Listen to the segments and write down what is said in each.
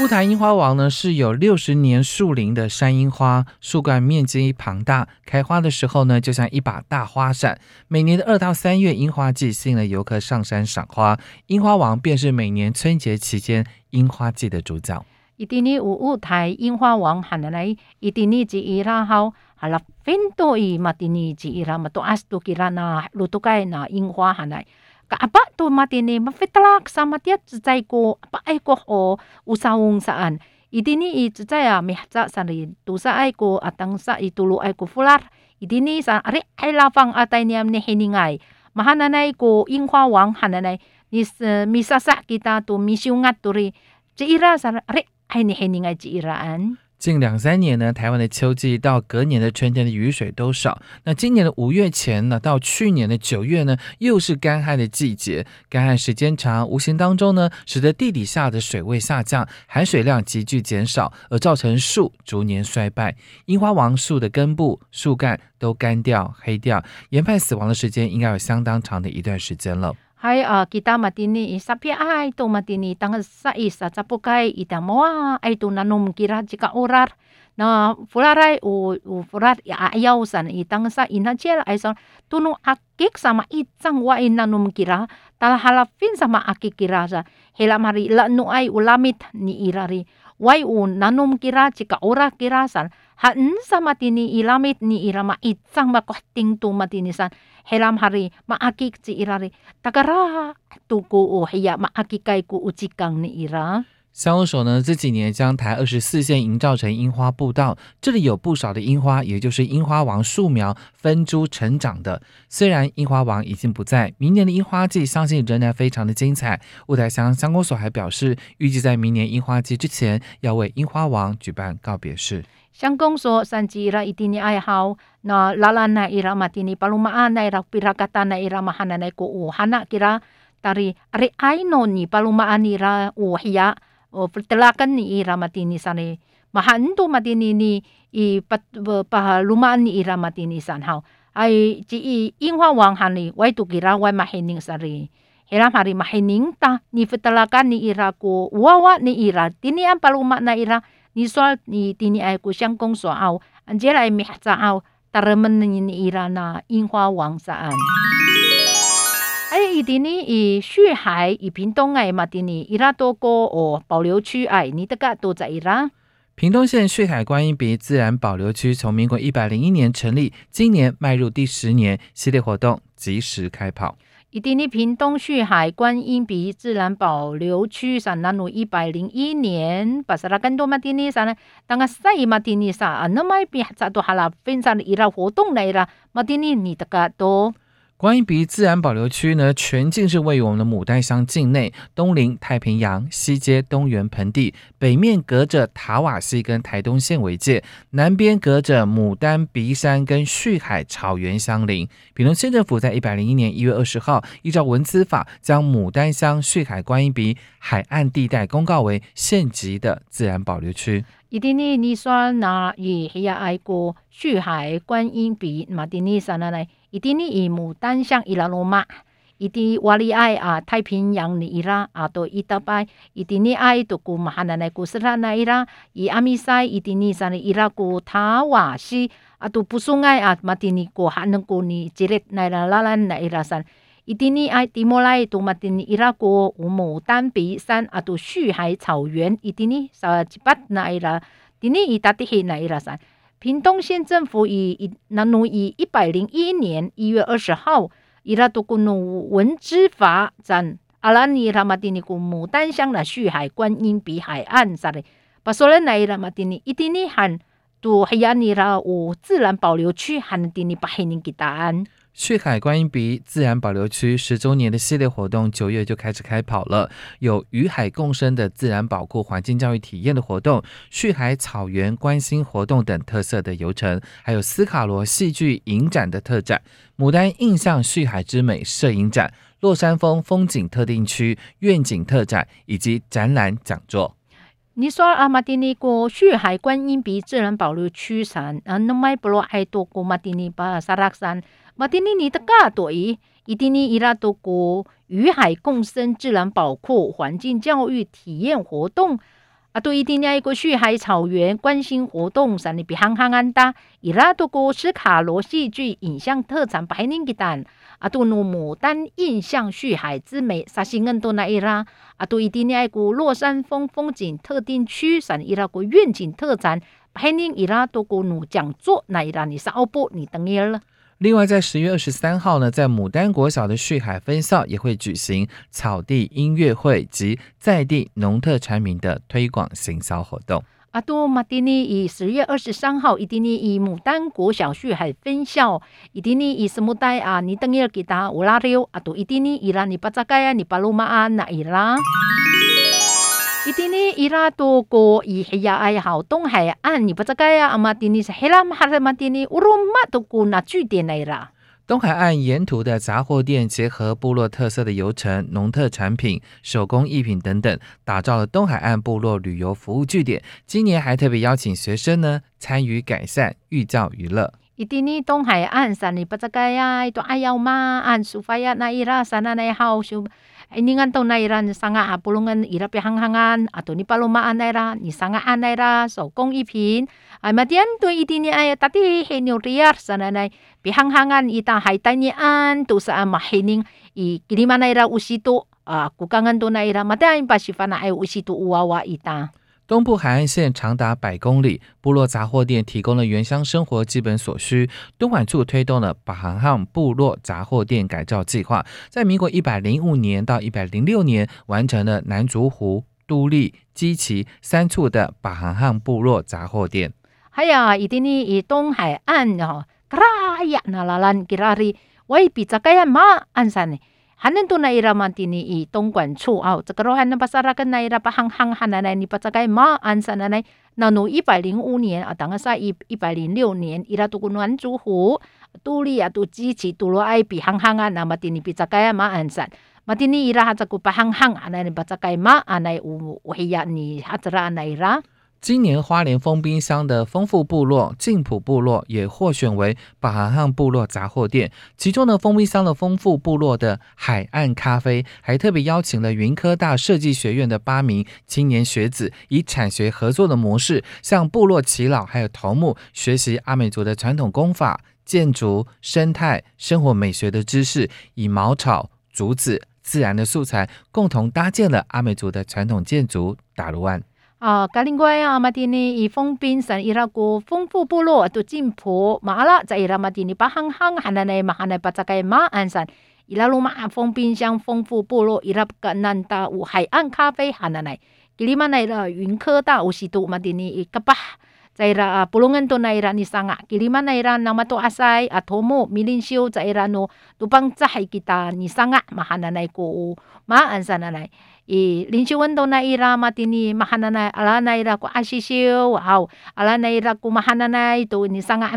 乌台樱花王呢是有六十年树龄的山樱花，树干面积庞大，开花的时候呢就像一把大花伞。每年的二到三月樱花季，吸引了游客上山赏花。樱花王便是每年春节期间樱花季的主角。一定呢有舞台樱花王喊来，一定呢只伊拉好，好了，很多伊嘛定呢只伊拉嘛都阿斯多吉拉那路都该那樱花喊来。kaapa to matini mafitlak at tsutsai ko apa ai ko o usaung saan. Idini i tsutsai a mihca tu tusa ai ko atang sa i tulu ai ko fular. Idini sa ari ai lafang atai niam ne heningai mahananai ko inghwa wang hananai. Nis eh, misasa kita tu misiungat turi cira sa ari ai ne heningai ciraan 近两三年呢，台湾的秋季到隔年的春天的雨水都少。那今年的五月前呢，到去年的九月呢，又是干旱的季节。干旱时间长，无形当中呢，使得地底下的水位下降，含水量急剧减少，而造成树逐年衰败。樱花王树的根部、树干都干掉、黑掉，研判死亡的时间应该有相当长的一段时间了。Hai uh, kita matini sapi ai tu matini tang sa isa capukai ita moa ai tu nanum kira jika orar na fularai u u fular ya ayau san itang sa ina jel ai son. Tunu akik sama itang wa ina num kira tal halafin sama akik kira sa. Hela mari la nu ai ulamit ni irari wai u nanum kira jika ora kira san han sama tini ilamit ni irama itang ma kohting tu matini san helam hari maakik ci irari. Takara tuku u hiya maakik kai ku ucikang ni ira 相公所呢这几年将台二十四线营造成樱花步道，这里有不少的樱花，也就是樱花王树苗分株成长的。虽然樱花王已经不在，明年的樱花季相信仍然非常的精彩。雾台乡乡公所还表示，预计在明年樱花季之前要为樱花王举办告别式。乡公所三季拉一定尼爱好，那拉拉那伊拉马蒂尼巴鲁马阿那拉比拉嘎达那伊拉马哈那那古乌哈那吉拉，达里阿里埃诺尼巴鲁马阿尼拉乌希亚。O pertelakan ni ira matini sani mahanto matini ni i pat palumaan ni ira matini haw ay ji i inghwa wang hani wai tu kira wai mahining sari Hiram hari mahining ta ni pertelakan ni ira ko wawa ni ira tini ang paluma na ira ni soal ni tini ai ku xiang gong so ao an je lai mi za ao taramen ni ni ira na yin hua wang sa an ai i tini i xu hai i ping dong ai ma tini ira to ko o 保留区 ai ni de ga do za ira 屏东县旭海观音鼻自然保留区从民国一百零一年成立，今年迈入第十年，系列活动及时开跑。伊丁尼屏东旭海观音鼻自然保留区上南路一百零一年，巴萨拉更多马丁尼啥呢，当个赛马丁尼啥啊，那么一边咋都哈啦分散的伊拉活动来啦，马丁尼你的个多。观音鼻自然保留区呢，全境是位于我们的牡丹乡境内，东临太平洋，西接东源盆地，北面隔着塔瓦西跟台东县为界，南边隔着牡丹鼻山跟旭海草原相邻。屏东县政府在一百零一年一月二十号，依照文资法，将牡丹乡旭海观音鼻海岸地带公告为县级的自然保留区。伊丁尼你说那以黑呀爱过旭海观音鼻马丁尼山那来。伊丁尼以牡丹乡伊拉罗马，伊丁瓦里爱啊太平洋尼伊拉啊都伊达拜，伊丁尼爱都古马哈那奈古斯拉那伊拉，伊阿米塞伊丁尼山伊拉古塔瓦西啊都不送爱啊马丁尼古哈能古尼吉列奈拉拉兰那伊拉山。伊丁尼爱蒂莫来都马丁尼伊拉国无牡丹比山啊都旭海草原，伊丁尼萨吉巴那伊拉，丁尼伊达蒂黑那伊拉山。屏东县政府以以那努以一百零一年一月二十号，伊拉都古努文之法展阿拉尼拉马丁尼古牡丹乡的旭海观音比海岸啥的，把所有那伊拉马丁尼一丁尼喊都黑亚尼拉有自然保留区，喊丁尼把黑尼给答案。旭海观音鼻自然保留区十周年的系列活动，九月就开始开跑了。有与海共生的自然保护环境教育体验的活动，旭海草原观星活动等特色的游程，还有斯卡罗戏剧影展的特展、牡丹印象旭海之美摄影展、落山峰风景特定区愿景特展以及展览讲座。你说阿马蒂尼过旭海观音鼻自然保留区山，啊，那么不罗爱多过马蒂尼巴萨拉山。马丁尼尼的嘎对，伊丁尼伊拉多国与海共生自然保护环境教育体验活动，啊，对伊丁尼一个旭海草原关心活动，三里比憨憨安达伊拉多国斯卡罗戏剧影像特产白宁吉丹，啊，杜努牡丹印象旭海之美，沙西恩多那伊拉，啊，对伊丁尼爱个洛山风风景特定区，三伊拉国愿景特产白宁伊拉多国努讲座，那伊拉你是奥波，你等伊了。另外，在十月二十三号呢，在牡丹国小的旭海分校也会举行草地音乐会及在地农特产品的推广行销活动。阿多马蒂尼以十月二十三号，伊丁尼以牡丹国小旭海分校，伊丁尼以什么代啊？你等一给他乌拉六阿多伊丁尼伊拉尼巴扎盖啊，你巴鲁马啊那伊拉。东海岸，沿途的杂货店结合部落特色的游程、农特产品、手工艺品等等，打造了东海岸部落旅游服务据点。今年还特别邀请学生呢参与改善寓教于乐。伊丁尼东海岸山里呀？爱要呀那伊拉山那那好修。Iningan tong naira ni sanga apulungan irap hanghangan atau ni paloma naira ni sanga anaira so kong ipin. ay matian tu idini ni tadi he ni riar sana nai pihanghangan ita haitani an tu sa mahining i kiriman naira usito uh, kukangan tu naira matian fana ay usito uwawa ita. 东部海岸线长达百公里，部落杂货店提供了原乡生活基本所需。东莞处推动了巴航汉部落杂货店改造计划，在民国一百零五年到一百零六年完成了南竹湖、都立、基奇三处的巴航汉部落杂货店。还有一定的以东海岸哦，嘎啦呀那拉兰吉拉里，我比这个马鞍山呢。还能多那伊拉曼蒂尼以东莞处啊，这个罗汉那把萨拉跟那伊拉把汉汉汉奶奶，你把这个马安山奶奶，那奴一百零五年啊，当个啥一一百零六年，伊拉都过南祖湖，都丽啊，都支持杜罗埃比汉汉啊，那么蒂尼比这个马安山，马蒂尼伊拉哈这个巴汉汉奶奶，你把这个马安奶乌乌黑呀，你哈子拉奶奶。今年花莲丰滨乡的丰富部落静浦部落也获选为巴哈汉部落杂货店。其中呢，丰滨乡的丰富部落的海岸咖啡，还特别邀请了云科大设计学院的八名青年学子，以产学合作的模式，向部落耆老还有头目学习阿美族的传统工法、建筑、生态、生活美学的知识，以茅草、竹子、自然的素材，共同搭建了阿美族的传统建筑打卢湾。啊，格林怪啊，马蒂尼以丰滨山伊拉个丰富部落都进坡马拉在伊拉马蒂尼巴行行汉那内马汉内巴扎盖马鞍山。伊拉鲁马丰滨乡丰富部落伊拉个南达有海岸咖啡汉那内吉里马内了云科大有西都马蒂尼伊个巴。在伊布隆恩多那伊拉尼桑啊，吉里马那伊拉那么多阿塞阿托莫以林奇温东那伊拉马蒂尼马哈纳那阿拉那伊拉古阿西修阿拉那伊拉古马哈纳那伊多尼桑啊阿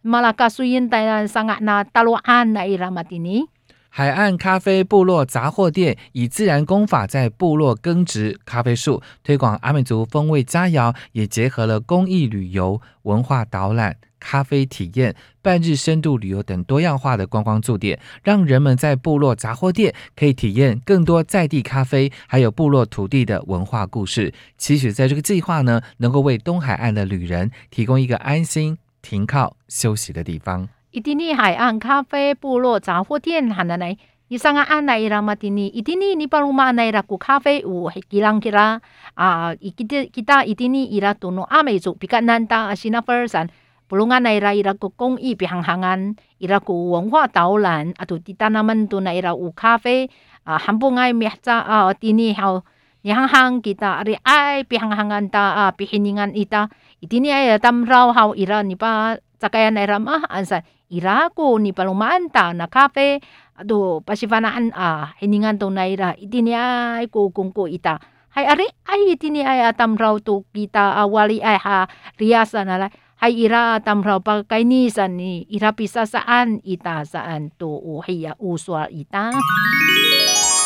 玛拉嘎苏因带了桑嘎那大罗阿那伊拉马蒂尼海岸咖啡部落杂货店以自然工法在部落耕植咖啡树推广阿美族风味佳肴也结合了公益旅游文化导览。咖啡体验、半日深度旅游等多样化的观光驻点，让人们在部落杂货店可以体验更多在地咖啡，还有部落土地的文化故事。期许在这个计划呢，能够为东海岸的旅人提供一个安心停靠休息的地方。伊丁尼海岸咖啡部落杂货店，喊奶奶，你上岸安来伊拉马丁尼，伊丁尼尼巴鲁马奈拉古咖啡有吉朗吉拉啊，伊吉的吉达伊丁尼伊拉多诺阿美族比较难达阿西那弗尔山。Bulungan na ira ira ko kong i pihanghangan ira ko wenhua taulan atau di tanaman tu na ira u kafe uh, hampung ai mihca uh, tini hau ni hang hang kita. Ari ai pihanghangan ta uh, pihiningan ita. Itini ai tam rau hau ira ni pa cakayan ira mah. Ansa ira ko ni palumanta na kafe. Ado pasifanaan ah hiningan to na ira itini ay ko kung ko ita. Hay ari ay itini ay atam raw to kita awali ay ha riasa na hay ira atam raw pa kainisan ni ira pisa saan ita saan to uhiya uswa ita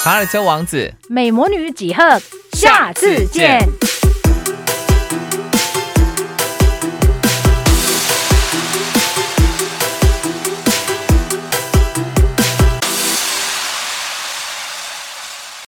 卡尔丘王子。美魔女几何，下次见。